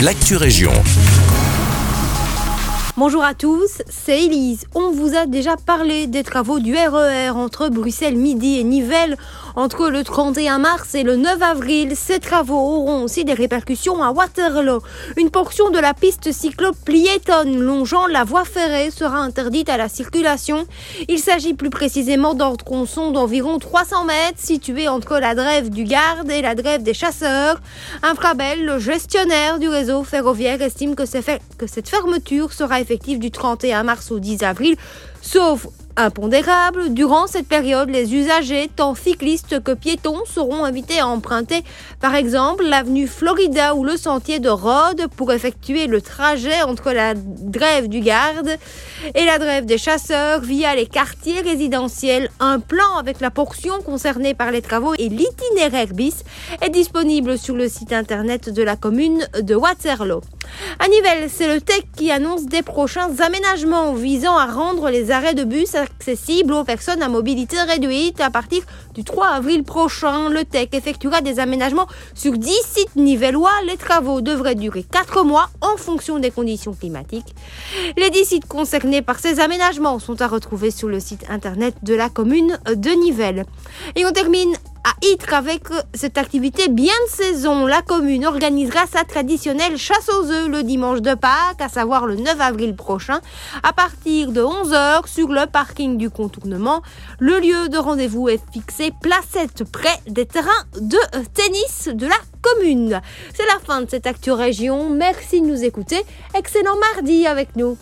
l'actu région. Bonjour à tous, c'est Elise. On vous a déjà parlé des travaux du RER e entre Bruxelles Midi et Nivelles entre le 31 mars et le 9 avril. Ces travaux auront aussi des répercussions à Waterloo. Une portion de la piste cyclo-piétonne longeant la voie ferrée sera interdite à la circulation. Il s'agit plus précisément d'un tronçon d'environ 300 mètres situé entre la drève du garde et la drève des chasseurs. Infrabel, le gestionnaire du réseau ferroviaire, estime que, que cette fermeture sera effectif du 31 mars au 10 avril, sauf impondérable. Durant cette période, les usagers, tant cyclistes que piétons, seront invités à emprunter, par exemple, l'avenue Florida ou le sentier de Rhodes pour effectuer le trajet entre la drève du garde et la drève des chasseurs via les quartiers résidentiels. Un plan avec la portion concernée par les travaux et l'itinéraire bis est disponible sur le site internet de la commune de Waterloo. À Nivelles, c'est le TEC qui annonce des prochains aménagements visant à rendre les arrêts de bus accessibles aux personnes à mobilité réduite. À partir du 3 avril prochain, le TEC effectuera des aménagements sur 10 sites nivellois. Les travaux devraient durer 4 mois en fonction des conditions climatiques. Les 10 sites concernés par ces aménagements sont à retrouver sur le site internet de la commune de Nivelles. Et on termine à Ytre avec cette activité bien de saison. La commune organisera sa traditionnelle chasse aux œufs le dimanche de Pâques, à savoir le 9 avril prochain, à partir de 11h sur le parking du contournement. Le lieu de rendez-vous est fixé placette près des terrains de tennis de la commune. C'est la fin de cette Actu Région. Merci de nous écouter. Excellent mardi avec nous.